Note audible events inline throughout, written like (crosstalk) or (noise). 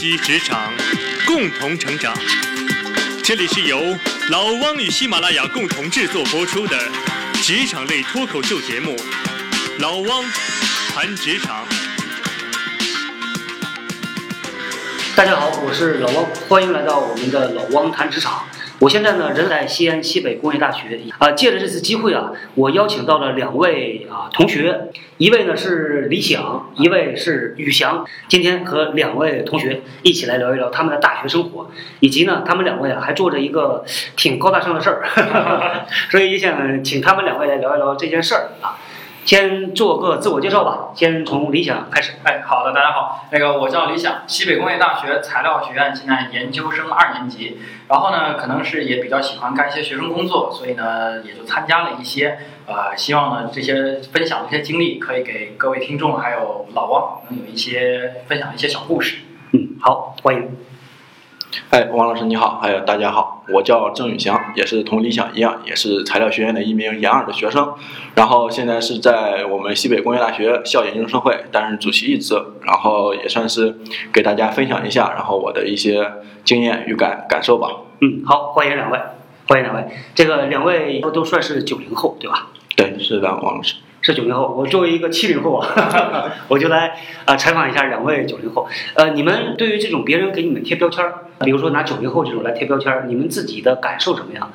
习职场，共同成长。这里是由老汪与喜马拉雅共同制作播出的职场类脱口秀节目《老汪谈职场》。大家好，我是老汪，欢迎来到我们的老汪谈职场。我现在呢人在西安西北工业大学啊，借着这次机会啊，我邀请到了两位啊同学，一位呢是李想，一位是宇翔。今天和两位同学一起来聊一聊他们的大学生活，以及呢他们两位啊还做着一个挺高大上的事儿，(laughs) 所以也想请他们两位来聊一聊这件事儿啊。先做个自我介绍吧，先从理想开始。哎，好的，大家好，那个我叫李想，西北工业大学材料学院现在研究生二年级，然后呢，可能是也比较喜欢干一些学生工作，所以呢，也就参加了一些，呃，希望呢这些分享的一些经历，可以给各位听众还有老汪能有一些分享一些小故事。嗯，好，欢迎。哎，王老师你好，还有大家好，我叫郑宇翔，也是同理想一样，也是材料学院的一名研二的学生，然后现在是在我们西北工业大学校研究生会担任主席一职，然后也算是给大家分享一下，然后我的一些经验与感感受吧。嗯，好，欢迎两位，欢迎两位。这个两位都算是九零后，对吧？对，是的，王老师。是九零后，我作为一个七零后啊，(laughs) 我就来啊采访一下两位九零后。呃，你们对于这种别人给你们贴标签儿，比如说拿九零后这种来贴标签儿，你们自己的感受怎么样？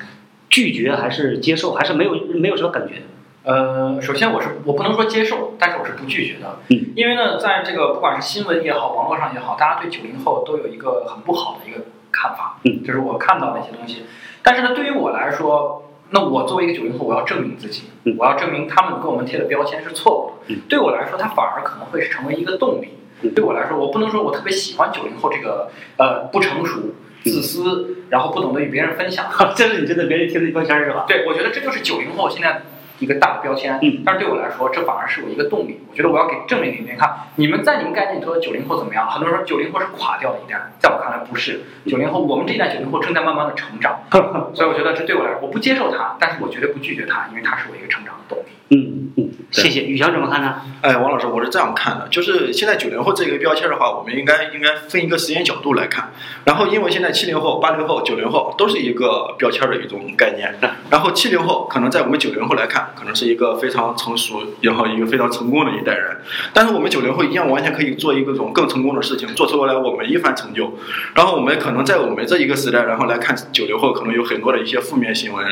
拒绝还是接受，还是没有没有什么感觉？呃，首先我是我不能说接受，但是我是不拒绝的。嗯，因为呢，在这个不管是新闻也好，网络上也好，大家对九零后都有一个很不好的一个看法。嗯，就是我看到的一些东西。但是呢，对于我来说，那我作为一个九零后，我要证明自己，嗯我要证明他们给我们贴的标签是错误的。嗯对我来说，它反而可能会是成为一个动力。嗯对我来说，我不能说我特别喜欢九零后这个呃不成熟、自私，然后不懂得与别人分享。(laughs) 这是你真的别人贴的标签儿是吧？对，我觉得这就是九零后现在一个大的标签。嗯但是对我来说，这反而是我一个动力。我觉得我要给证明给别人看，你们在你们概念里头的九零后怎么样？很多人说九零后是垮掉的一代，在我看来不是。九零后，我们这一代九零后正在慢慢的成长，(laughs) 所以我觉得这对我来说，我不接受它，但是我绝对不拒绝它，因为它是我一个成长的动力。嗯嗯，谢谢。宇翔怎么看呢？哎，王老师，我是这样看的，就是现在九零后这个标签的话，我们应该应该分一个时间角度来看。然后，因为现在七零后、八零后、九零后都是一个标签的一种概念。然后，七零后可能在我们九零后来看，可能是一个非常成熟，然后一个非常成功的一代人。但是我们九零后一样，完全可以做一个种更成功的事情，做出来我们一番成就。然后，我们可能在我们这一个时代，然后来看九零后，可能有很多的一些负面新闻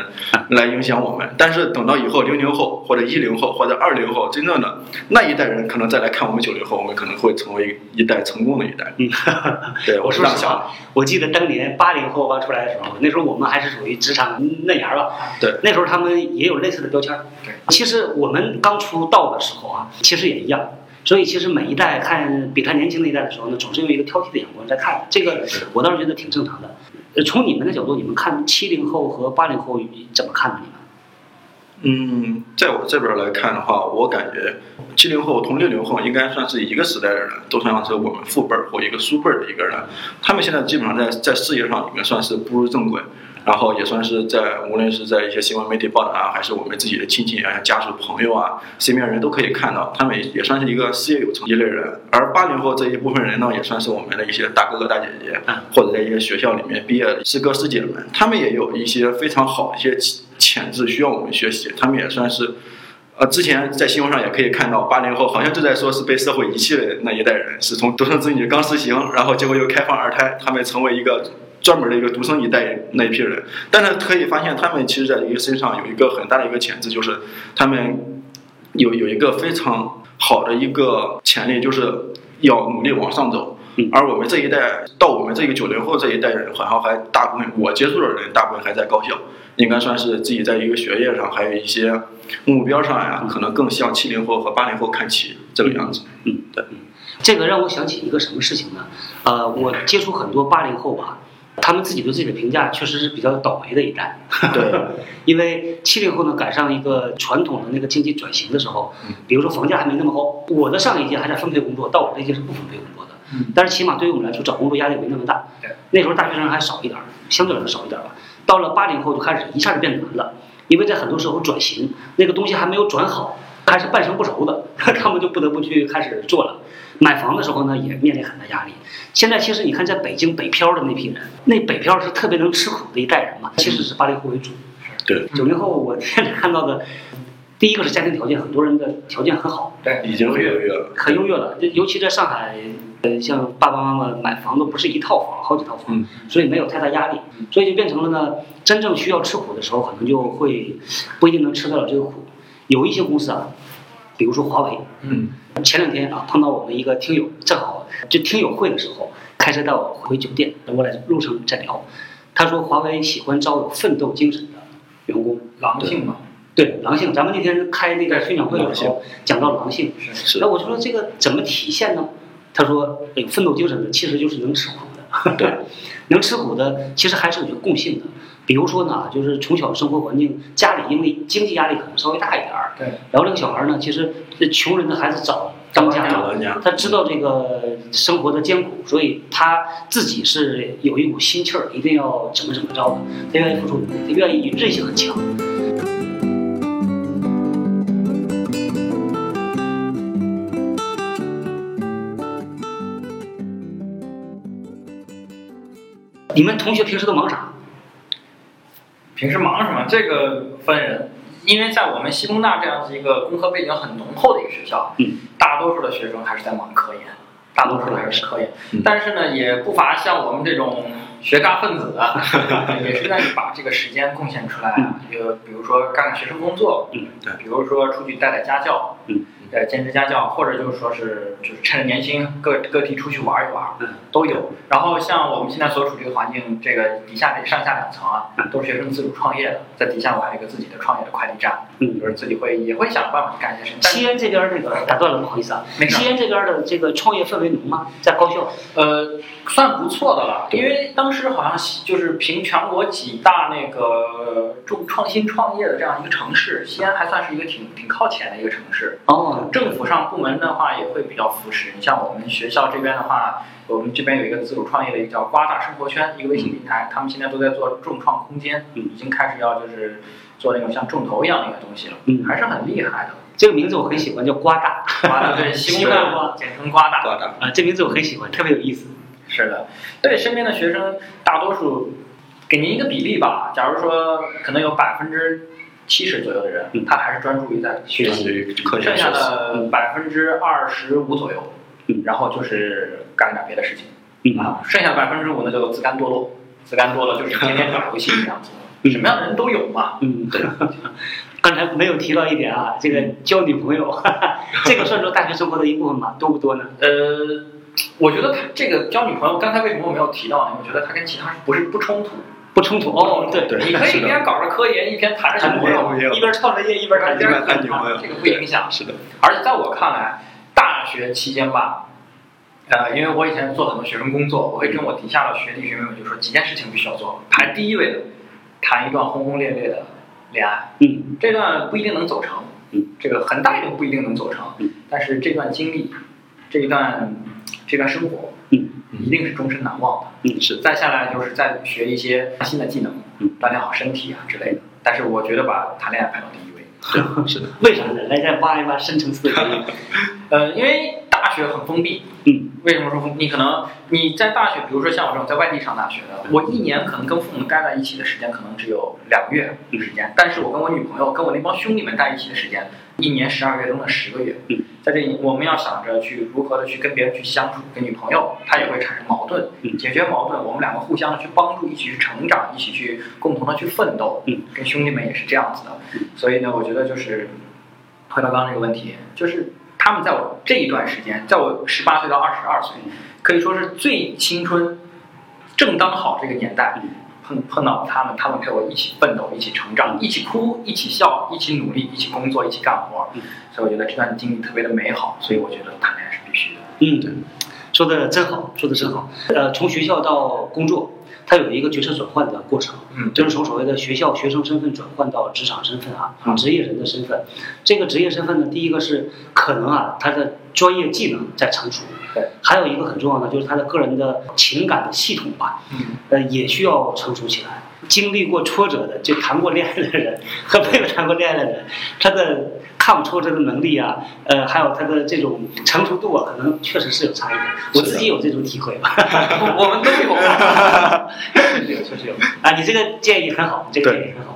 来影响我们。但是等到以后零零后或者一零后或者二零后，真正的那一代人可能再来看我们九零后，我们可能会成为一代成功的一代。嗯，(laughs) 对，我是这样想的。说实话，我记得当年八零后刚出来的时候，那时候我们还是属于职场嫩芽儿吧。对，那时候他们也有类似的标签。对，其实我们刚出道的时候啊，其实也一样。所以其实每一代看比他年轻的一代的时候呢，总是用一个挑剔的眼光在看。这个我倒是觉得挺正常的。呃从你们的角度，你们看七零后和八零后怎么看呢？你们？嗯，在我这边来看的话，我感觉七零后同六零后应该算是一个时代的人，都算是我们父辈儿或一个叔辈儿的一个人。他们现在基本上在在事业上里面算是步入正轨，然后也算是在无论是在一些新闻媒体报道啊，还是我们自己的亲戚啊、家属朋友啊，身边人都可以看到，他们也算是一个事业有成一类人。而八零后这一部分人呢，也算是我们的一些大哥哥大姐姐，或者在一些学校里面毕业的师哥师姐们，他们也有一些非常好的一些潜质需要我们学习，他们也算是。呃，之前在新闻上也可以看到，八零后好像就在说是被社会遗弃的那一代人，是从独生子女刚实行，然后结果又开放二胎，他们成为一个专门的一个独生一代那一批人。但是可以发现，他们其实在一个身上有一个很大的一个潜质，就是他们有有一个非常好的一个潜力，就是要努力往上走。嗯而我们这一代到我们这个九零后这一代人，好像还大部分我接触的人，大部分还在高校，应该算是自己在一个学业上，还有一些目标上呀，可能更向七零后和八零后看齐这个样子。嗯，对。这个让我想起一个什么事情呢？呃，我接触很多八零后吧，他们自己对自己的评价确实是比较倒霉的一代。(laughs) 对，(laughs) 因为七零后呢赶上一个传统的那个经济转型的时候，比如说房价还没那么高，我的上一届还在分配工作，到我这一届是不分配工作的。嗯但是起码对于我们来说，找工作压力没那么大。对，那时候大学生还少一点儿，相对来说少一点儿吧。到了八零后就开始一下就变难了，因为在很多时候转型那个东西还没有转好，还是半生不熟的，(laughs) 他们就不得不去开始做了。买房的时候呢，也面临很大压力。现在其实你看，在北京北漂的那批人，那北漂是特别能吃苦的一代人嘛，其实是八零后为主。对，九零后我现在看到的，第一个是家庭条件，很多人的条件很好，对，已经很优越了。很优越了。就尤其在上海，呃，像爸爸妈妈买房都不是一套房，好几套房，嗯。所以没有太大压力，所以就变成了呢，真正需要吃苦的时候，可能就会不一定能吃得了这个苦。有一些公司啊，比如说华为，嗯，前两天啊碰到我们一个听友，正好就听友会的时候，开车带我回酒店，我俩路上在聊，他说华为喜欢招有奋斗精神的员工。狼性嘛，对。狼性，咱们那天开那个宣讲会的时候讲到狼性，是。那我就说这个怎么体现呢？他说有奋斗精神的其实就是能吃苦的，对，(laughs) 能吃苦的其实还是有个共性的。比如说呢，就是从小生活环境，家里因为经济压力可能稍微大一点儿，对，然后这个小孩儿呢，其实这穷人的孩子早当家了，他知道这个生活的艰苦，所以他自己是有一股心气儿，一定要怎么怎么着的，他愿意付出努力，他愿意韧性很强。你们同学平时都忙啥？平时忙什么？这个分人，因为在我们西工大这样子一个工科背景很浓厚的一个学校，嗯，大多数的学生还是在忙科研，大多数的还是科研，嗯但是呢，也不乏像我们这种学渣分子啊，(laughs) 也是愿意把这个时间贡献出来啊，就比如说干干学生工作，嗯，对比如说出去带带家教，嗯，呃，兼职家教，或者就是说是就是趁着年轻个个体出去玩一玩，嗯，都有。然后像我们现在所处这个环境，这个底下这上下两层啊，都是学生自主创业的，在底下我还有一个自己的创业的快递站，嗯就是自己会也会想办法去干一些事情。西安这边儿这个打断了，不好意思啊。没事西安这边儿的这个创业氛围浓吗？在高校？呃，算不错的了，因为当时好像就是凭全国几大那个重创新创业的这样一个城市，西安还算是一个挺挺靠前的一个城市。哦，政府上部门的话也会比较扶持。你像我们学校这边的话，我们这边有一个自主创业的一个叫瓜大生活圈，一个微信平台，他们现在都在做众创空间，嗯已经开始要就是做那种像众筹一样的一个东西了，嗯还是很厉害的。这个名字我很喜欢，叫瓜大瓜大对，西瓜大瓜，简称瓜大。瓜大，啊，这名字我很喜欢，特别有意思。是的，对身边的学生，大多数给您一个比例吧。假如说可能有百分之七十左右的人，嗯他还是专注于在学习，剩下。的百分之二十五左右，嗯然后就是干点别的事情嗯啊。剩下百分之五呢，叫做自甘堕落。自甘堕落就是天天打游戏这样子，(laughs) 嗯什么样的人都有嘛。嗯，对。(laughs) 刚才没有提到一点啊，这个交女朋友，(laughs) 这个算作大学生活的一部分吗？多不多呢？呃，我觉得他这个交女朋友，刚才为什么我没有提到呢？我觉得他跟其他不是不冲突。不冲突。哦，对，对你可以一边搞着科研，一边谈着女朋友，一边创着业一边谈一边谈女朋友这个不影响。是的，而且在我看来，大学期间吧，呃，因为我以前做很多学生工作，我会跟我底下的学弟学妹们就说几件事情必须要做，排第一位的，谈一段轰轰烈烈的恋爱，嗯。这段不一定能走成，嗯，这个很大一定不一定能走成嗯，但是这段经历，这一段这段生活，嗯，一定是终身难忘的。嗯是再下来就是再学一些新的技能嗯，锻炼好身体啊之类的。但是我觉得把谈恋爱排到第一位。是，是的，(laughs) 为啥呢？来再挖一挖深层次的原因。(laughs) 呃，因为大学很封闭。嗯。为什么说封？你可能你在大学，比如说像我这种在外地上大学的，我一年可能跟父母待在一起的时间可能只有两个月时间，但是我跟我女朋友、跟我那帮兄弟们在一起的时间，一年十二月中的十个月。嗯。在这里，我们要想着去如何的去跟别人去相处，跟女朋友，她也会产生矛盾，嗯解决矛盾，我们两个互相的去帮助，一起去成长，一起去共同的去奋斗。嗯。跟兄弟们也是这样子的，所以呢，我觉得就是回到刚刚这个问题，就是他们在我这一段时间，在我十八岁到二十二岁，可以说是最青春、正当好这个年代，碰碰到他们，他们陪我一起奋斗，一起成长，一起哭，一起笑，一起努力，一起工作，一起干活。嗯所以我觉得这段经历特别的美好，所以我觉得谈恋爱是必须的。嗯，对，说的真好，说的真好。呃，从学校到工作，它有一个角色转换的过程，嗯就是从所谓的学校学生身份转换到职场身份啊，嗯职业人的身份。这个职业身份呢，第一个是可能啊，他的专业技能在成熟，对，还有一个很重要的就是他的个人的情感的系统吧，嗯呃，也需要成熟起来。经历过挫折的，就谈过恋爱的人和没有谈过恋爱的人，他的抗挫折的能力啊，呃，还有他的这种成熟度啊，可能确实是有差异的。我自己有这种体会吧。(laughs) 我们都有。确实有，确实有。啊，你这个建议很好，这个建议很好。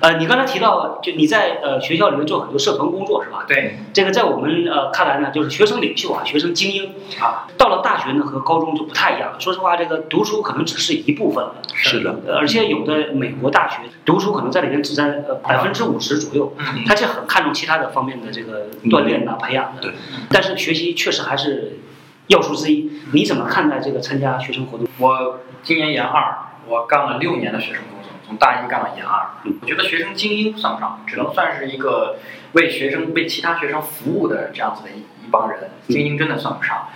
呃，你刚才提到，就你在呃学校里面做很多社团工作是吧？对，这个在我们呃看来呢，就是学生领袖啊，学生精英啊。到了大学呢，和高中就不太一样了。说实话，这个读书可能只是一部分了。是的，而且有的美国大学读书可能在里面只占呃百分之五十左右，他是很看重其他的方面的这个锻炼呐、培养的。对。但是学习确实还是要素之一。你怎么看待这个参加学生活动？我今年研二，我干了六年的学生工作。从大一干到研二，我觉得学生精英算不上，只能算是一个为学生、为其他学生服务的这样子的一一帮人。精英真的算不上。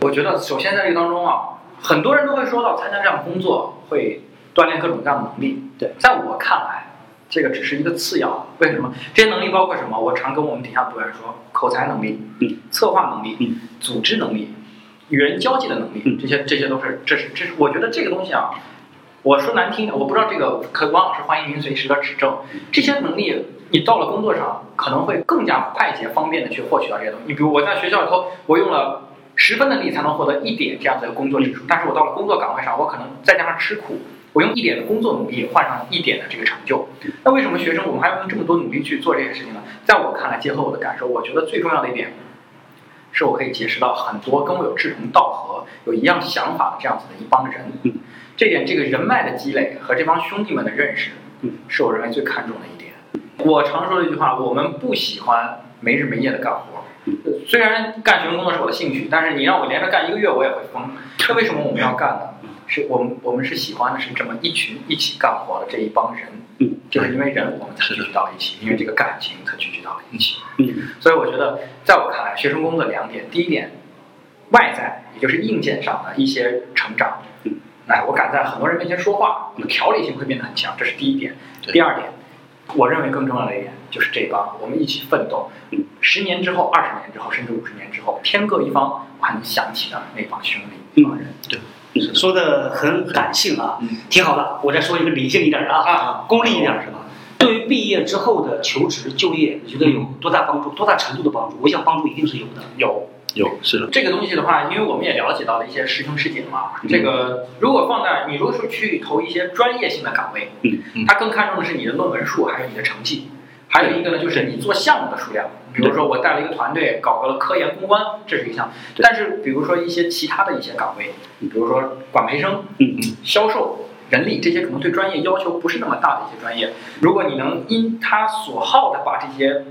我觉得首先在这个当中啊，很多人都会说到参加这样的工作会锻炼各种各样的能力。对，在我看来，这个只是一个次要。为什么？这些能力包括什么？我常跟我们底下组员说，口才能力、嗯策划能力、嗯组织能力、与人交际的能力，这些这些都是，这是这是我觉得这个东西啊。我说难听点，我不知道这个，可王老师欢迎您随时的指正。这些能力，你到了工作上可能会更加快捷方便的去获取到这些东西。你比如我在学校里头，我用了十分的力才能获得一点这样子的工作指数，但是我到了工作岗位上，我可能再加上吃苦，我用一点的工作努力换上一点的这个成就。那为什么学生我们还要用这么多努力去做这些事情呢？在我看来，结合我的感受，我觉得最重要的一点，是我可以结识到很多跟我有志同道合、有一样想法的这样子的一帮人。这点这个人脉的积累和这帮兄弟们的认识，是我认为最看重的一点。我常说的一句话：我们不喜欢没日没夜的干活。虽然干学生工作是我的兴趣，但是你让我连着干一个月，我也会疯。那为什么我们要干呢？是我们我们是喜欢的是这么一群一起干活的这一帮人。就是因为人，我们才聚集到一起；因为这个感情，才聚集到了一起。所以我觉得，在我看来，学生工作两点：第一点，外在，也就是硬件上的一些成长。哎，我敢在很多人面前说话，我的条理性会变得很强，这是第一点。第二点，我认为更重要的一点就是这帮我们一起奋斗，十年之后、二十年之后，甚至五十年之后，天各一方，我还能想起的那帮兄弟、那帮人。对，说的很感性啊，挺好的。我再说一个理性一点的啊，功利一点是吧？对于毕业之后的求职就业，你觉得有多大帮助？多大程度的帮助？我想帮助一定是有的。有。有是的，这个东西的话，因为我们也了解到了一些师兄师姐嘛。这个如果放在你如果说去投一些专业性的岗位，嗯，他更看重的是你的论文数，还有你的成绩，还有一个呢就是你做项目的数量。比如说我带了一个团队搞个了科研公关，这是一项。但是比如说一些其他的一些岗位，比如说管培生、嗯嗯，销售、人力这些可能对专业要求不是那么大的一些专业，如果你能因他所好的把这些。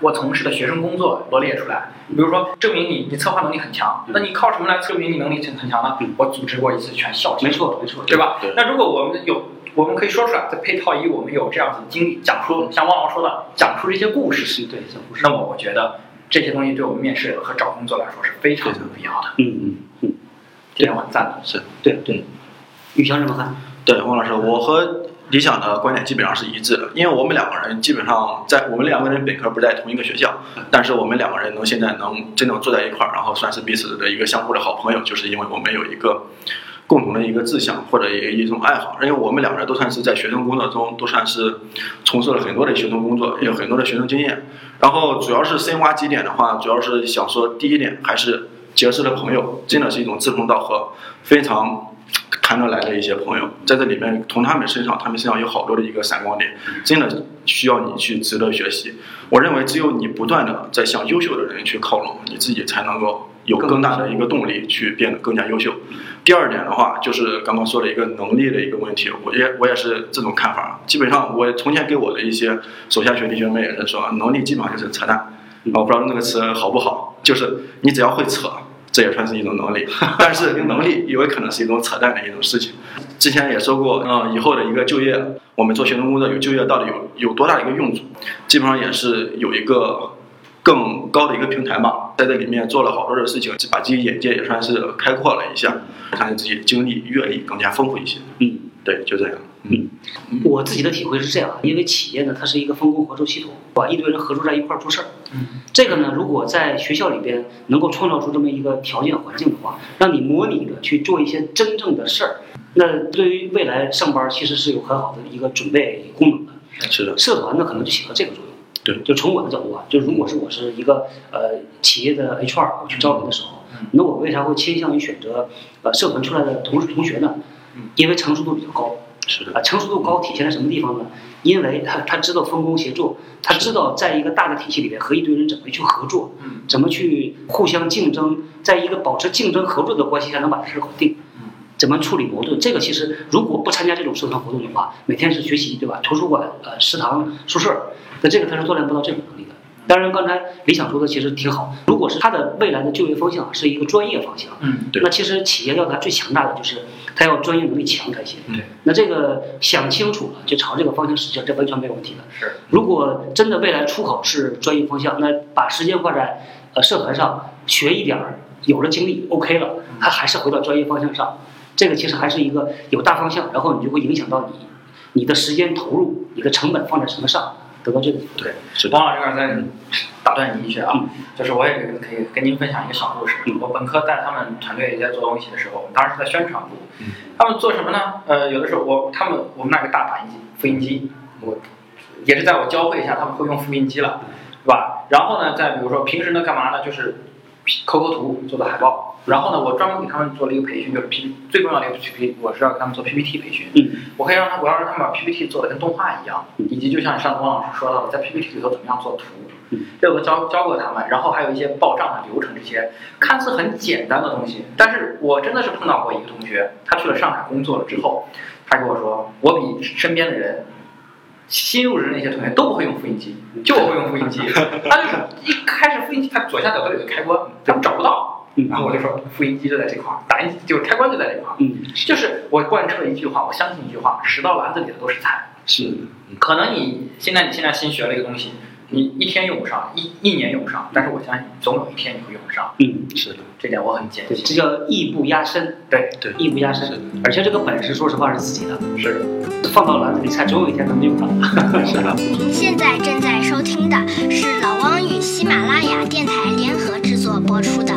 我从事的学生工作罗列出来，比如说证明你你策划能力很强，那你靠什么来证明你能力很很强呢？我组织过一次全校，没错没错，对吧？那如果我们有，我们可以说出来，再配套一我们有这样子的经历，讲出像汪老师说的，讲出这些故事，对讲故事。那么我觉得这些东西对我们面试和找工作来说是非常有必要的。嗯嗯嗯，这点我赞的是对对。玉强怎么看？对，汪老师，我和。理想的观点基本上是一致的，因为我们两个人基本上在我们两个人本科不在同一个学校，但是我们两个人能现在能真正坐在一块儿，然后算是彼此的一个相互的好朋友，就是因为我们有一个共同的一个志向或者一一种爱好，因为我们两个人都算是在学生工作中都算是从事了很多的学生工作，也有很多的学生经验。然后主要是深挖几点的话，主要是想说第一点还是结识的朋友真的是一种志同道合，非常。谈得来的一些朋友，在这里面从他们身上，他们身上有好多的一个闪光点，真的需要你去值得学习。我认为只有你不断的在向优秀的人去靠拢，你自己才能够有更大的一个动力去变得更加优秀。第二点的话，就是刚刚说的一个能力的一个问题，我也我也是这种看法。基本上我从前给我的一些手下学弟学妹也是说，能力基本上就是扯淡。我不知道那个词好不好，就是你只要会扯。这也算是一种能力，但是能力也有可能是一种扯淡的一种事情。之前也说过，嗯，以后的一个就业，我们做学生工作有就业到底有有多大的一个用处？基本上也是有一个更高的一个平台嘛，在这里面做了好多的事情，把自己眼界也算是开阔了一下，看自己经历阅历更加丰富一些。嗯，对，就这样。嗯，我自己的体会是这样，因为企业呢，它是一个分工合作系统，把一堆人合作在一块儿做事儿。嗯，这个呢，如果在学校里边能够创造出这么一个条件环境的话，让你模拟的去做一些真正的事儿，那对于未来上班其实是有很好的一个准备功能的。是的，社团呢，可能就起到这个作用。对，就从我的角度啊，就如果是我是一个呃企业的 HR，我去招人的时候，嗯那我为啥会倾向于选择呃社团出来的同事同学呢嗯？因为成熟度比较高。是的，啊，成熟度高体现在什么地方呢？因为他他知道分工协作，他知道在一个大的体系里面和一堆人怎么去合作，嗯怎么去互相竞争，在一个保持竞争合作的关系下能把这事儿搞定嗯，怎么处理矛盾？这个其实如果不参加这种社团活动的话，每天是学习对吧？图书馆、呃食堂、宿舍，那这个他是锻炼不到这种能力的。当然，刚才李想说的其实挺好。如果是他的未来的就业方向是一个专业方向，嗯对那其实企业要它最强大的就是它要专业能力强才行。对，那这个想清楚了，就朝这个方向使劲，这完全没有问题的。是如果真的未来出口是专业方向，那把时间花在呃社团上学一点儿，有了经历 OK 了，他还是回到专业方向上。这个其实还是一个有大方向，然后你就会影响到你你的时间投入，你的成本放在什么上，得到这个对，是的，王老师，刚才打断你一句啊嗯，就是我也可以跟您分享一个小故事嗯。我本科带他们团队在做东西的时候，我们当时在宣传部嗯，他们做什么呢？呃，有的时候我他们我们那个大打印机、复印机，我也是在我教会一下，他们会用复印机了，对吧？然后呢，再比如说平时呢干嘛呢？就是抠抠图做的海报。然后呢，我专门给他们做了一个培训，就是 P 最重要的一个 P，我是要给他们做 PPT 培训。嗯，我可以让他，我要让他们把 PPT 做的跟动画一样，嗯以及就像上次汪老师说到的，在 PPT 里头怎么样做图嗯，这我教教过他们。然后还有一些报账的流程，这些看似很简单的东西，但是我真的是碰到过一个同学，他去了上海工作了之后，他跟我说，我比身边的人。新入职的那些同学都不会用复印机，就我会用复印机。(laughs) 他就是一开始复印机，他左下角都有个开关，他们找不到。嗯然后我就说，复印机就在这块儿，打印机就是开关就在这块儿。嗯就是我贯彻一句话，我相信一句话：拾到篮子里的都是菜。是，可能你现在你现在新学了一个东西，你一天用不上，一一年用不上，但是我相信总有一天你会用得上，嗯，是的，这点我很坚信，这。叫艺不压身，对，对，艺不压身。而且这个本事，说实话是自己的，是的。放到篮子里菜，总有一天能用上。(laughs) 是的。(laughs) 您现在正在收听的是老汪与喜马拉雅电台联合制作播出的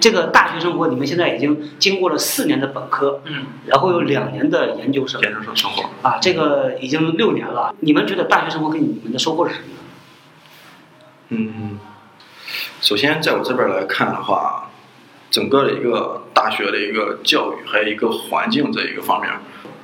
这个大学生活，你们现在已经经过了四年的本科，嗯，然后有两年的研究生研究生生活，啊，这个已经六年了。你们觉得大学生活给你们的收获是什么呢？嗯，首先在我这边来看的话，整个的一个大学的一个教育，还有一个环境这一个方面，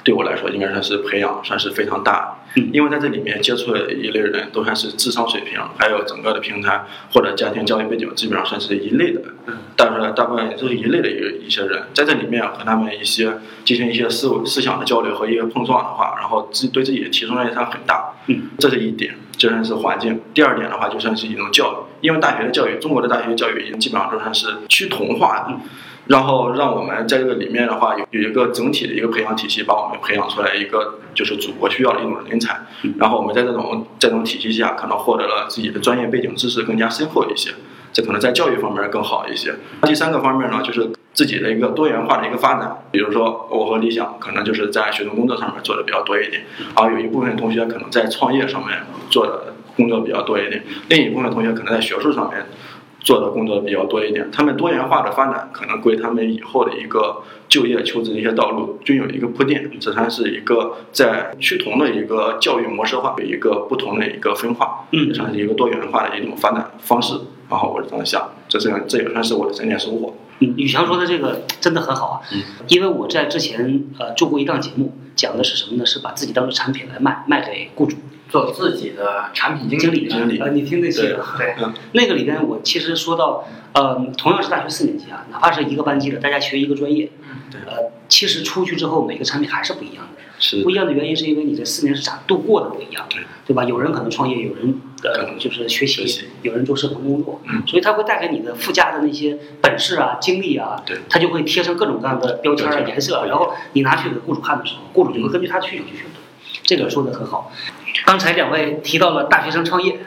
对我来说应该算是培养算是非常大因为在这里面接触的一类人都算是智商水平，还有整个的平台或者家庭教育背景，基本上算是一类的。嗯大部分大部分都是一类的一个一些人，在这里面和他们一些进行一些思维思想的交流和一些碰撞的话，然后自对自己的提升也算很大。嗯，这是一点，这算是环境。第二点的话，就算是一种教育，因为大学的教育，中国的大学教育已经基本上都算是趋同化的。嗯然后让我们在这个里面的话，有有一个整体的一个培养体系，把我们培养出来一个就是祖国需要的一种人才。嗯然后我们在这种这种体系下，可能获得了自己的专业背景知识更加深厚一些，这可能在教育方面更好一些。第三个方面呢，就是自己的一个多元化的一个发展。比如说，我和理想可能就是在学生工作上面做的比较多一点，而有一部分同学可能在创业上面做的工作比较多一点，另一部分同学可能在学术上面。做的工作比较多一点，他们多元化的发展可能归他们以后的一个就业求职的一些道路均有一个铺垫，这算是一个在趋同的一个教育模式化的一个不同的一个分化，嗯也算是一个多元化的一种发展方式。然后我是这么想，这是这也算是我的整点收获。嗯，宇强说的这个真的很好啊，嗯因为我在之前呃做过一档节目，讲的是什么呢？是把自己当做产品来卖，卖给雇主、做自己的产品经经理。经理呃，你听那期对啊？对，那个里边我其实说到，呃，同样是大学四年级啊，哪怕是一个班级的，大家学一个专业，嗯对呃，其实出去之后每个产品还是不一样的。是不一样的原因是因为你这四年是咋度过的不一样，对对吧？有人可能创业，有人呃就是学习，有人做社团工作，嗯所以它会带给你的附加的那些本事啊、经历啊，对它就会贴上各种各样的标签啊、颜色然后你拿去给雇主看的时候，雇主就会根据他的需求去选择。这个说的很好。刚才两位提到了大学生创业，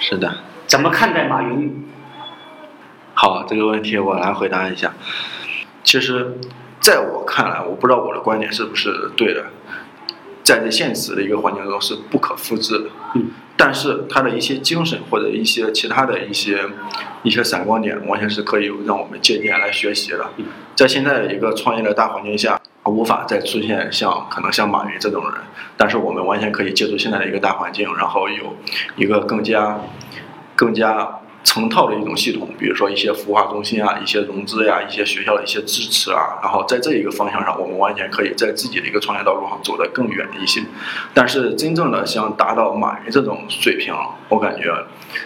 是的。怎么看待马云？好，这个问题我来回答一下。其实，在我看来，我不知道我的观点是不是对的，在这现实的一个环境中是不可复制的。嗯。但是他的一些精神或者一些其他的一些一些闪光点，完全是可以让我们借鉴来学习的。在现在的一个创业的大环境下，无法再出现像可能像马云这种人，但是我们完全可以借助现在的一个大环境，然后有一个更加更加成套的一种系统，比如说一些孵化中心啊、一些融资呀、一些学校的一些支持啊，然后在这一个方向上，我们完全可以在自己的一个创业道路上走得更远一些。但是真正的想达到马云这种水平，我感觉，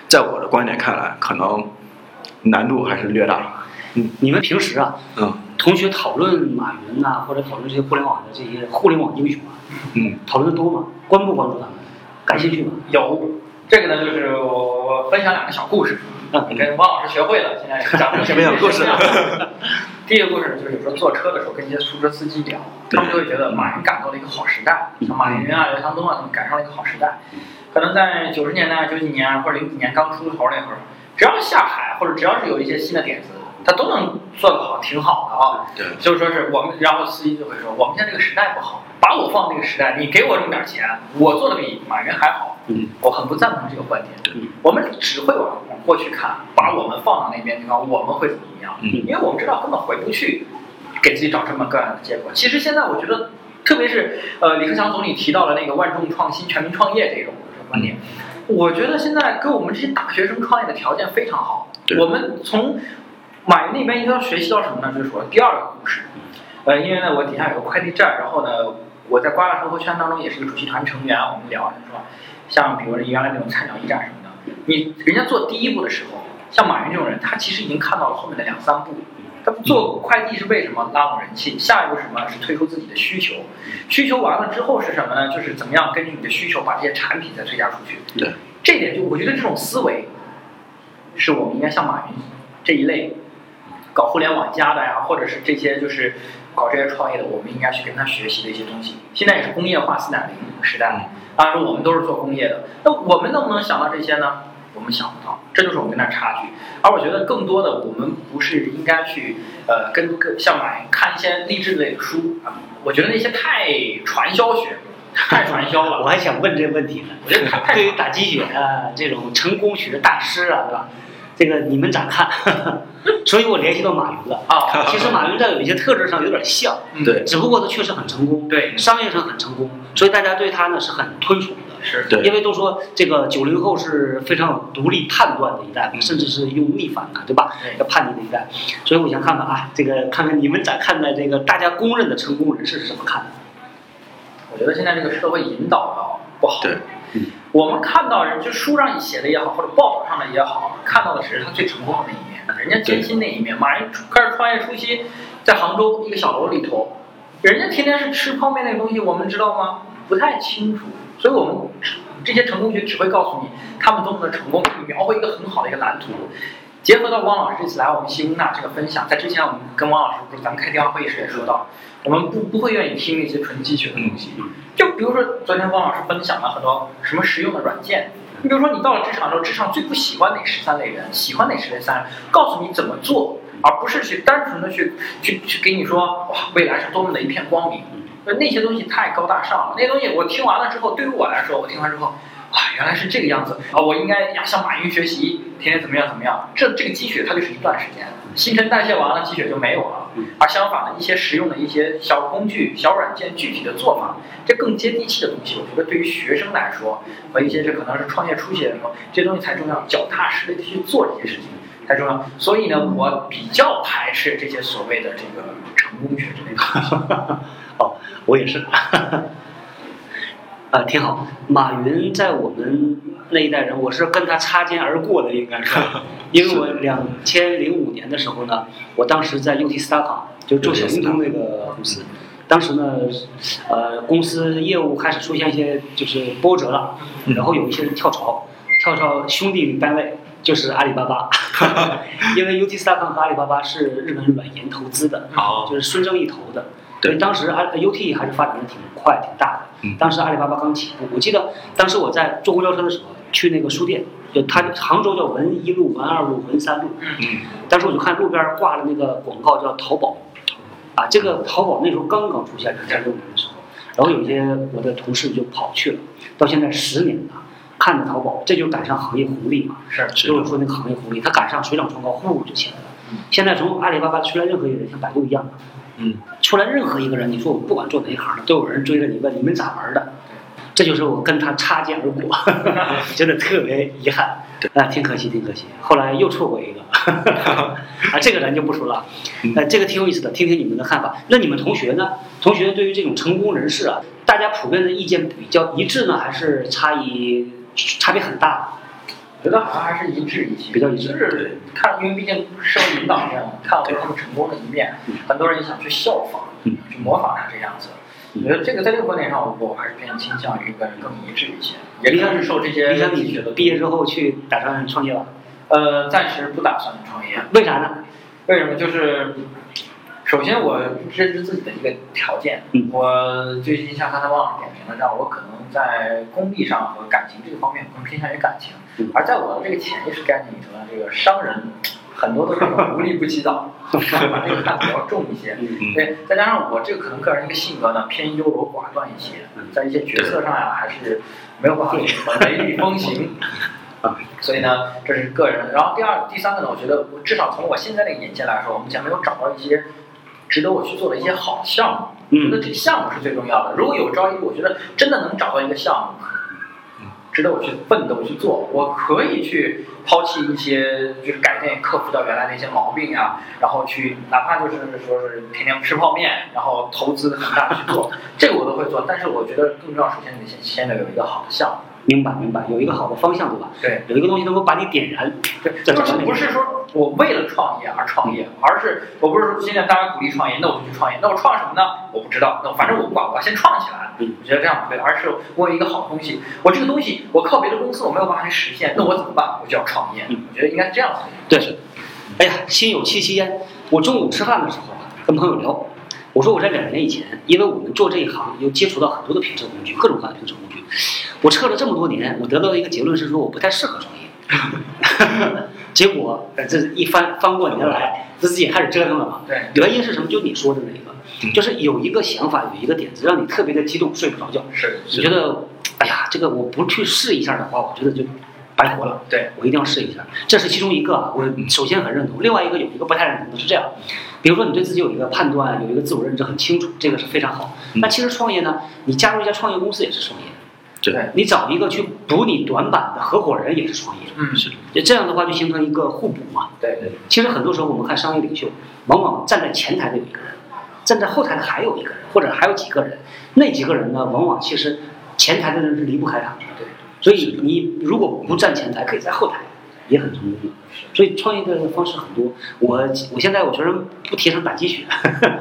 在我的观点看来，可能难度还是略大。你们平时啊，嗯同学讨论马云呐、或者讨论这些互联网的这些互联网英雄啊，嗯，讨论的多吗？关不关注他们？感兴趣吗？有这个呢，就是我我分享两个小故事，跟汪老师学会了，现在讲这个分享故事 (laughs) 第一个故事就是有时候坐车的时候跟一些出租车司机聊，他们就会觉得马云赶到了一个好时代，像马云啊、刘强东啊，他们赶上了一个好时代。可能在九十年代、九几年或者零几年刚出头那会儿，只要下海或者只要是有一些新的点子，他都能做得好，挺好的啊。对，就是说是我们，然后司机就会说，我们现在这个时代不好，把我放那个时代，你给我这么点钱，我做的比马云还好。嗯，我很不赞同这个观点。嗯我们只会往往过去看，把我们放到那边地方，我们会怎么样？嗯因为我们知道根本回不去，给自己找这么个样的结果。其实现在我觉得，特别是呃李克强总理提到了那个万众创新、全民创业这种观点，我觉得现在给我们这些大学生创业的条件非常好。对我们从马云那边应该要学习到什么呢？就是说第二个故事，呃，因为呢我底下有个快递站，然后呢我在瓜大生活圈当中也是个主席团成员，我们聊是吧？像比如说原来那种菜鸟驿站什么的，你人家做第一步的时候，像马云这种人，他其实已经看到了后面的两三步。他做快递是为什么拉拢人气？下一步是什么？是推出自己的需求。需求完了之后是什么呢？就是怎么样根据你的需求把这些产品再推加出去。对，这点就我觉得这种思维，是我们应该像马云这一类搞互联网加的呀，或者是这些就是搞这些创业的，我们应该去跟他学习的一些东西。现在也是工业化四点零时代，当然我们都是做工业的，那我们能不能想到这些呢？我们想不到，这就是我们跟他差距。而我觉得更多的，我们不是应该去呃跟跟像马云看一些励志类的书啊，我觉得那些太传销学，太传销了。(laughs) 我还想问这个问题呢。我觉得太太对于打鸡血啊这种成功学大师啊，对吧？这个你们咋看？(laughs) 所以我联系到马云了。啊，其实马云在有一些特质上有点像，嗯对只不过他确实很成功，对商业上很成功，所以大家对他呢是很推崇的。是对因为都说这个九零后是非常有独立判断的一代，甚至是用逆反的，对吧？要叛逆的一代。所以我想看看啊，这个看看你们咋看待这个大家公认的成功人士是怎么看的？我觉得现在这个社会引导的不好。对，我们看到人就书上写的也好，或者报道上的也好，看到的只是他最成功的那一面，人家艰辛那一面。马云开始创业初期，在杭州一个小楼里头，人家天天是吃泡面那个东西，我们知道吗？不太清楚。所以我们这些成功学只会告诉你他们多么的成功，给你描绘一个很好的一个蓝图。结合到汪老师这次来我们西工大这个分享，在之前我们跟汪老师不是咱们开电话会议时也说到，我们不不会愿意听那些纯鸡血的东西。就比如说昨天汪老师分享了很多什么实用的软件，你比如说你到了职场之后，职场最不喜欢哪十三类人，喜欢哪十类三人，告诉你怎么做，而不是去单纯的去去去给你说哇未来是多么的一片光明。那那些东西太高大上了，那些东西我听完了之后，对于我来说，我听完之后，啊，原来是这个样子啊！我应该呀向马云学习，天天怎么样怎么样。这这个积雪它就是一段时间，新陈代谢完了，积雪就没有了。而相反的，一些实用的一些小工具、小软件、具体的做法，这更接地气的东西，我觉得对于学生来说，和一些这可能是创业初期的人说，这东西才重要，脚踏实地地去做这些事情才重要。所以呢，我比较排斥这些所谓的这个成功学之类的东西。(laughs) 哦，我也是。啊，挺好。马云在我们那一代人，我是跟他擦肩而过的，应该是，(laughs) 因为我两千零五年的时候呢，我当时在 UT Starcom，就是做小灵通那个公司，当时呢，呃，公司业务开始出现一些就是波折了，然后有一些人跳槽，跳槽兄弟单位就是阿里巴巴，(laughs) 因为 UT Starcom 和阿里巴巴是日本软银投资的，哦就是孙正义投的。对所以当时阿 UT 还是发展的挺快、挺大的。嗯当时阿里巴巴刚起步，我记得当时我在坐公交车的时候，去那个书店，就它杭州叫文一路、文二路、文三路。嗯，当时我就看路边挂了那个广告，叫淘宝，啊，这个淘宝那时候刚刚出现，两千六年的时候，然后有些我的同事就跑去了，到现在十年了，看着淘宝，这就赶上行业红利嘛。是是就是说那个行业红利，它赶上水涨船高，呼就起来了。现在从阿里巴巴出来任何一个人，像百度一样的，嗯，出来任何一个人，你说我不管做哪一行的，都有人追着你问你们咋玩的。这就是我跟他擦肩而过，(laughs) 真的特别遗憾，啊，挺可惜，挺可惜。后来又错过一个，(laughs) 啊，这个咱就不说了，呃，这个挺有意思的，听听你们的看法。那你们同学呢？同学对于这种成功人士啊，大家普遍的意见比较一致呢，还是差异差别很大？我觉得好像还是一致一些，比较一致就是看，因为毕竟社会引导这样，看过他们成功的一面，很多人想去效仿，嗯去模仿他这样子。我觉得这个在这个观点上，我还是偏倾向于跟更一致一些，也可能是受这些毕业之后去打算创业吧？呃，暂时不打算创业。为啥呢？为什么？就是首先我认知自己的一个条件，嗯我最近像刚才忘了点评了，让我可能在功利上和感情这个方面更偏向于感情，嗯而在我的这个潜意识概念里头呢，这个商人很多都是无利不起早，(laughs) 把这个看得比较重一些。嗯对，再加上我这个可能个人一个性格呢偏优柔寡断一些，在一些决策上呀还是没有办法雷厉风行。(laughs) 所以呢，这是个人。然后第二、第三个呢，我觉得我至少从我现在这个眼界来说，我目前没有找到一些值得我去做的一些好项目。我觉得嗯这个项目是最重要的。如果有朝一日，我觉得真的能找到一个项目，值得我去奋斗去做，我可以去抛弃一些，就是改变、克服掉原来的一些毛病啊，然后去哪怕就是说是天天吃泡面，然后投资很大去做，这个我都会做。但是我觉得更重要，首先你先先得有一个好的项目。明白明白，有一个好的方向，对吧？对，有一个东西能够把你点燃。对，这就是不是说我为了创业而创业，而是我不是说现在大家鼓励创业，那我就去创业，那我创什么呢？我不知道，那反正我不管，我要先创起来。嗯我觉得这样不对，而是我有一个好东西，我这个东西我靠别的公司我没有办法去实现，那我怎么办？我就要创业。嗯我觉得应该是这样子。对，哎呀，心有戚戚焉。我中午吃饭的时候啊，跟朋友聊，我说我在两年以前，因为我们做这一行，又接触到很多的评测工具，各种各样的评测工具。我测了这么多年，我得到的一个结论是说，我不太适合创业。(laughs) 结果，呃这一翻翻过年来，自己也开始折腾了嘛。对，原因是什么？就你说的那个，就是有一个想法，有一个点子，让你特别的激动，睡不着觉。是你觉得，哎呀，这个我不去试一下的话，我觉得就白活了。对，我一定要试一下，这是其中一个啊。我首先很认同，另外一个有一个不太认同的是这样，比如说你对自己有一个判断，有一个自我认知很清楚，这个是非常好。嗯那其实创业呢，你加入一家创业公司也是创业，对，你找一个去补你短板的合伙人也是创业。嗯，是就这样的话，就形成一个互补嘛。对对，其实很多时候我们看商业领袖，往往站在前台的有一个人，站在后台的还有一个人，或者还有几个人。那几个人呢，往往其实前台的人是离不开他。对，所以你如果不站前台，可以在后台，也很成功。所以创业的方式很多。我我现在我虽然不提倡打鸡血，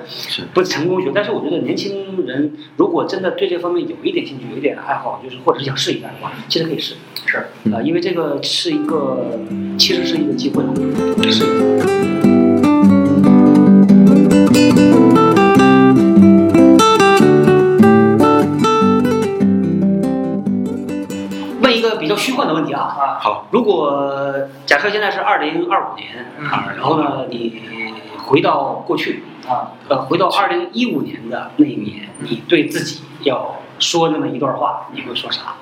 是 (laughs) 不成功学，但是我觉得年轻人如果真的对这方面有一点兴趣，有一点爱好，就是或者是想试一下的话，其实可以试。是啊、因为这个是一个，其实是一个机会，是较虚幻的问题啊，啊，好，如果假设现在是二零二五年然后呢，你回到过去啊，呃，回到二零一五年的那一年，你对自己要说那么一段话，你会说啥？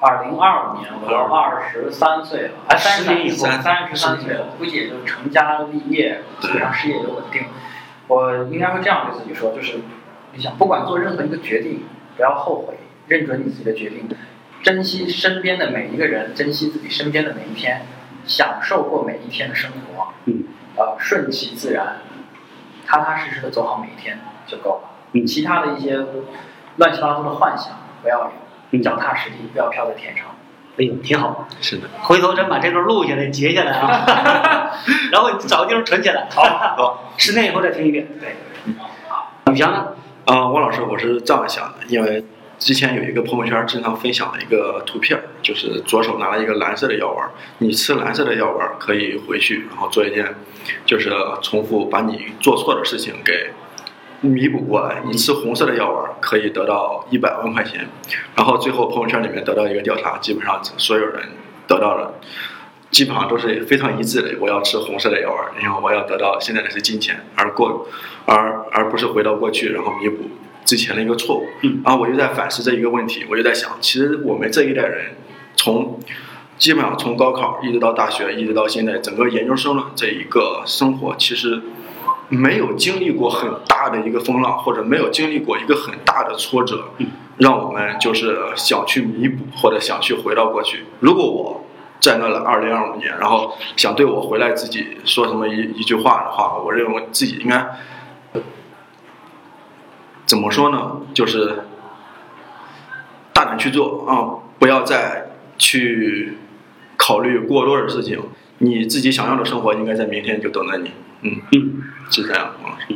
二零二五年我都二十三岁了，哎，三十十年以后。三十三岁了，估计也就成家立业，基本上事业也稳定。我应该会这样对自己说，就是你想，不管做任何一个决定，不要后悔，认准你自己的决定，珍惜身边的每一个人，珍惜自己身边的每一天，享受过每一天的生活，嗯，呃，顺其自然，踏踏实实的走好每一天就够了。嗯其他的一些乱七八糟的幻想不要有，嗯脚踏实地，不要飘在天上。哎呦，挺好。是的，回头咱把这段录下来，截下来啊，(laughs) 然后你找个地方存起来。好，好，十年以后再听一遍。对，宇翔呢？啊、汪老师，我是这样想的，因为之前有一个朋友圈经常分享的一个图片，就是左手拿了一个蓝色的药丸，你吃蓝色的药丸可以回去，然后做一件，就是重复把你做错的事情给弥补过来。你吃红色的药丸可以得到一百万块钱，然后最后朋友圈里面得到一个调查，基本上所有人得到了。基本上都是非常一致的。我要吃红色的药丸，然后我要得到现在的是金钱，而过，而而不是回到过去，然后弥补之前的一个错误。嗯然后我就在反思这一个问题，我就在想，其实我们这一代人从基本上从高考一直到大学，一直到现在整个研究生的这一个生活，其实没有经历过很大的一个风浪，或者没有经历过一个很大的挫折，让我们就是想去弥补或者想去回到过去。如果我站到了二零二五年，然后想对我回来自己说什么一一句话的话，我认为自己应该怎么说呢？就是大胆去做啊，不要再去考虑过多的事情。你自己想要的生活应该在明天就等着你。嗯，嗯，是这样，王老师。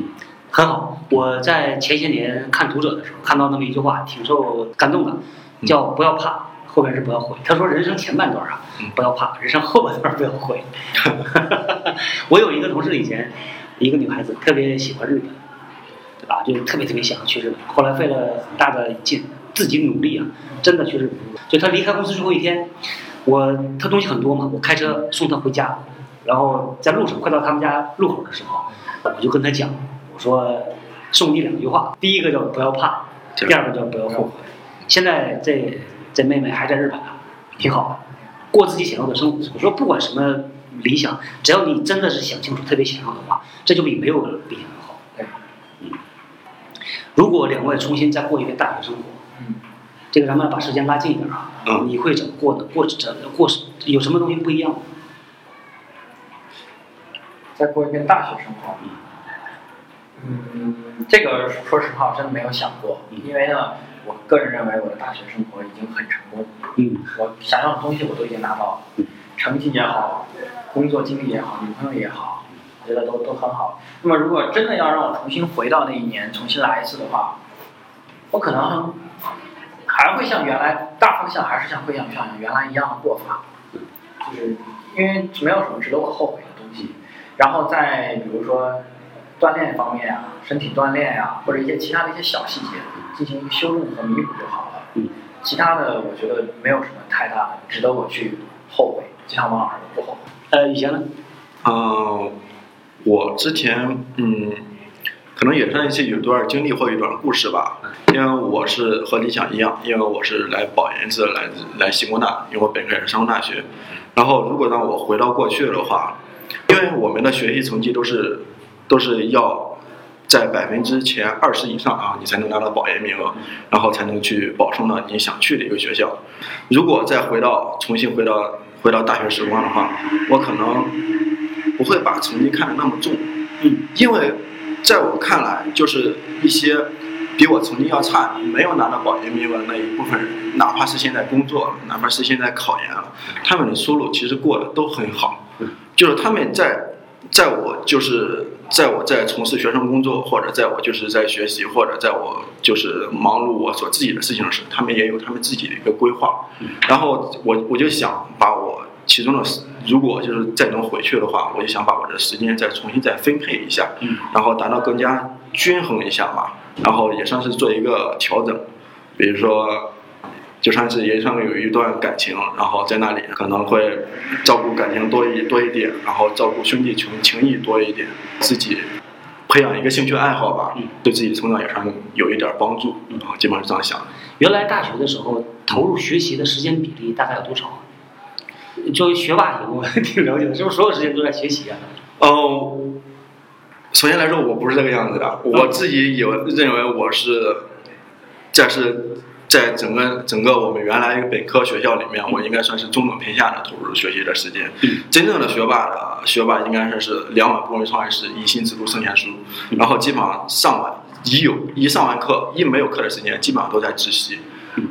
很好。我在前些年看读者的时候看到那么一句话，挺受感动的，叫“不要怕”，后面是不要悔。他说人生前半段啊嗯，不要怕，人生后半段不要悔。(laughs) 我有一个同事以前，一个女孩子特别喜欢日本，对吧？就特别特别想要去日本，后来费了很大的劲，自己努力啊，真的去日本。就他离开公司最后一天，我他东西很多嘛，我开车送他回家，然后在路上快到他们家路口的时候，我就跟他讲，我说送你两句话，第一个叫不要怕，第二个叫不要后悔。现在这这妹妹还在日本呢，挺好的，过自己想要的生活。我说不管什么理想，只要你真的是想清楚，特别想要的话，这就比没有理想好。对，嗯。如果两位重新再过一遍大学生活，嗯，这个咱们把时间拉近一点啊，嗯。你会怎么过呢？过怎过有什么东西不一样？再过一遍大学生活。嗯，这个说实话，我真的没有想过，因为呢，我个人认为我的大学生活已经很成功，嗯。我想要的东西我都已经拿到了，成绩也好，工作经历也好，女朋友也好，我觉得都都很好。那么如果真的要让我重新回到那一年，重新来一次的话，我可能还会像原来大方向还是像会像像原来一样的过法，就是因为没有什么值得我后悔的东西。然后在比如说锻炼方面啊，身体锻炼呀、或者一些其他的一些小细节进行一个修正和弥补就好了。嗯，其他的我觉得没有什么太大的值得我去后悔，就像王老师的不后悔。呃，以前呢？嗯，我之前嗯，可能也算是有段经历或一段故事吧。因为我是和理想一样，因为我是来保研是来来西工大，因为我本科也是上大学。然后如果让我回到过去的话，因为我们的学习成绩都是都是要在百分之前二十以上啊，你才能拿到保研名额，然后才能去保送到你想去的一个学校。如果再回到重新回到回到大学时光的话，我可能不会把成绩看得那么重，嗯，因为在我看来，就是一些比我成绩要差、没有拿到保研名额的那一部分人，哪怕是现在工作了，哪怕是现在考研了，他们的收入其实过得都很好，就是他们在在我就是在我在从事学生工作，或者在我就是在学习，或者在我就是忙碌我所自己的事情时，他们也有他们自己的一个规划。然后我我就想把我其中的时，如果就是再能回去的话，我就想把我的时间再重新再分配一下，嗯然后达到更加均衡一下嘛，然后也算是做一个调整，比如说。就算是也算有一段感情，然后在那里可能会照顾感情多一多一点，然后照顾兄弟情情谊多一点，自己培养一个兴趣爱好吧，嗯对自己成长也算有一点帮助，啊，基本上是这样想的。原来大学的时候投入学习的时间比例大概有多少啊？作为学霸我挺了解的，是不是所有时间都在学习啊？哦，首先来说，我不是这个样子的，我自己有认为我是，这是在整个整个我们原来本科学校里面，我应该算是中等偏下的投入学习的时间。嗯真正的学霸的学霸应该算是两碗不容易上完事，一心只读圣贤书，然后基本上上完一有一上完课，一没有课的时间，基本上都在自习。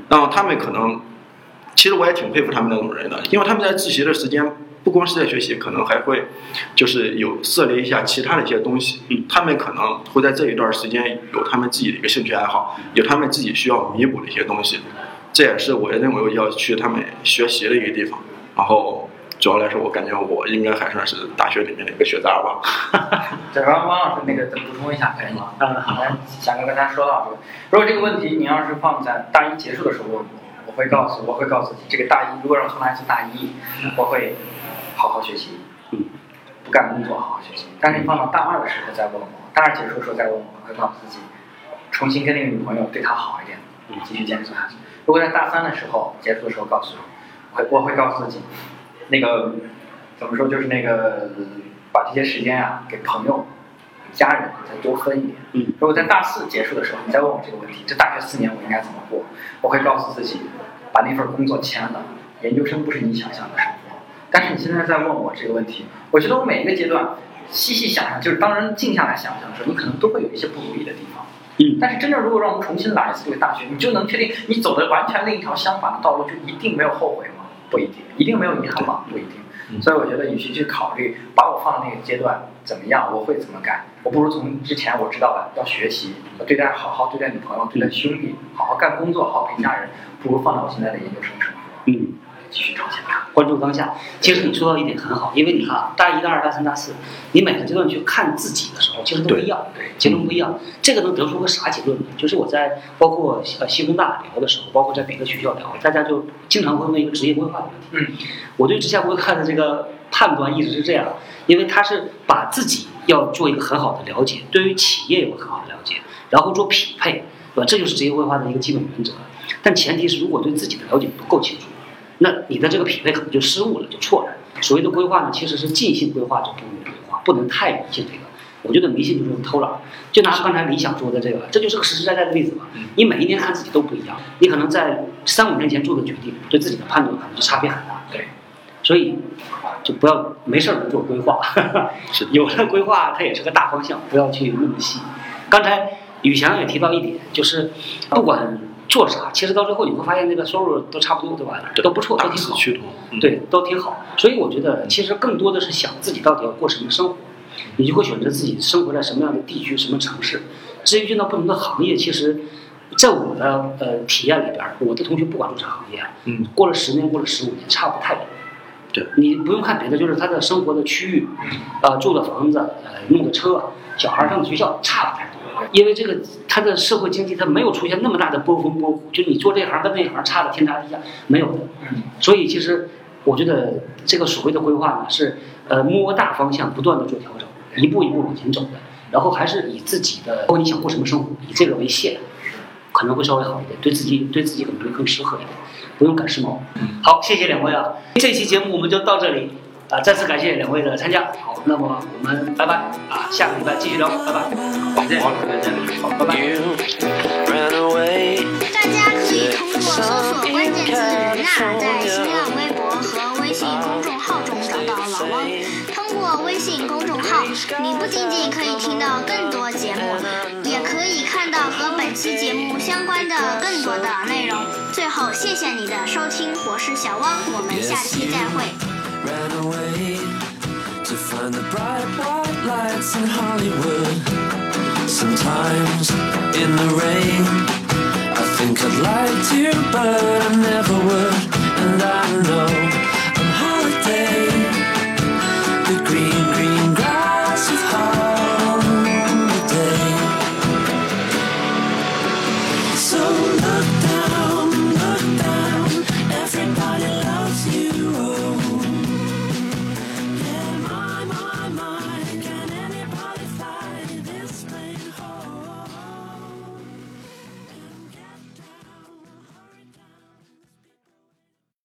然后他们可能其实我也挺佩服他们那种人的，因为他们在自习的时间不光是在学习，可能还会就是有涉猎一下其他的一些东西。嗯他们可能会在这一段时间有他们自己的一个兴趣爱好，有他们自己需要弥补的一些东西。这也是我认为要去他们学习的一个地方。然后主要来说，我感觉我应该还算是大学里面的一个学渣吧。(laughs) 对，汪汪老师那个再补充一下可以吗？嗯好想跟大家说到这个，如果这个问题你要是放在大一结束的时候问我，我会告诉我会告诉自己，这个大一如果让我重来一次大一，我会好好学习，嗯，不干工作好好学习。但是你放到大二的时候再问我，大二结束的时候再问我，我会告诉自己，重新跟那个女朋友对她好一点，嗯继续坚持下去。如果在大三的时候结束的时候告诉我，我会我会告诉自己，那个怎么说就是那个把这些时间啊给朋友、家人再多分一点。嗯，如果在大四结束的时候你再问我这个问题，这大学四年我应该怎么过？我会告诉自己，把那份工作签了，研究生不是你想象的生活。但是你现在在问我这个问题，我觉得我每一个阶段细细想想，就是当人静下来想想的时候，你可能都会有一些不如意的地方。嗯但是真正如果让我们重新来一次这个大学，你就能确定你走的完全另一条相反的道路，就一定没有后悔吗？不一定，一定没有遗憾吗？不一定。嗯所以我觉得，与其去考虑把我放到那个阶段怎么样，我会怎么干，我不如从之前我知道了要学习，要对待好好对待女朋友，对待兄弟，好好干工作，好好陪家人，不如放到我现在的研究生生活，嗯。继续朝前看。关注当下。其实你说到一点很好，因为你看啊，大一、大二、大三、大四，你每个阶段去看自己的时候，其实都不一样，对结论不一样。这个能得出个啥结论呢？就是我在包括呃西工大聊的时候，包括在别的学校聊，大家就经常会问一个职业规划的问题。嗯，我对职业规划的这个判断一直是这样，因为他是把自己要做一个很好的了解，对于企业有个很好的了解，然后做匹配，对吧？这就是职业规划的一个基本原则。但前提是，如果对自己的了解不够清楚，那你的这个匹配可能就失误了，就错了。所谓的规划呢，其实是尽性规划就不如规划，不能太迷信这个。我觉得迷信就是偷懒。就拿刚才李想说的这个，这就是个实实在在的例子嘛。你每一年看自己都不一样，你可能在三五年前做的决定，对自己的判断可能就差别很大。对，所以就不要没事儿就做规划，是 (laughs) 有了规划它也是个大方向，不要去那么细。刚才宇翔也提到一点，就是不管做啥，其实到最后你会发现那个收入都差不多，对吧？都不错，都挺好。对，都挺好。所以我觉得，其实更多的是想自己到底要过什么生活，你就会选择自己生活在什么样的地区、什么城市。至于进到不同的行业，其实，在我的呃体验里边，我的同学不管做啥行业啊，嗯，过了十年，过了十五年，差不太多。对，你不用看别的，就是他的生活的区域，呃，住的房子，呃，用的车，小孩上的学校，差不太多。因为这个，他的社会经济他没有出现那么大的波峰波谷，就你做这行跟那行差的天差地下，没有的。嗯，所以其实我觉得这个所谓的规划呢，是呃摸大方向，不断的做调整，一步一步往前走的。然后还是以自己的，包括你想过什么生活，以这个为线，可能会稍微好一点，对自己对自己可能会更适合一点，不用赶时髦。好，谢谢两位啊，这期节目我们就到这里啊，再次感谢两位的参加。好，那么我们拜拜啊，下个礼拜继续聊，拜拜。再见，再见，好，拜拜。You ran away. 大家可以通过搜索关键字“人呐”在新浪微信公众号，你不仅仅可以听到更多节目，也可以看到和本期节目相关的更多的内容。最后，谢谢你的收听，我是小汪，我们下期再会。ran away to find the bright white lights in Hollywood. Sometimes in the rain, I think I'd like to, but I never would. And I know fim.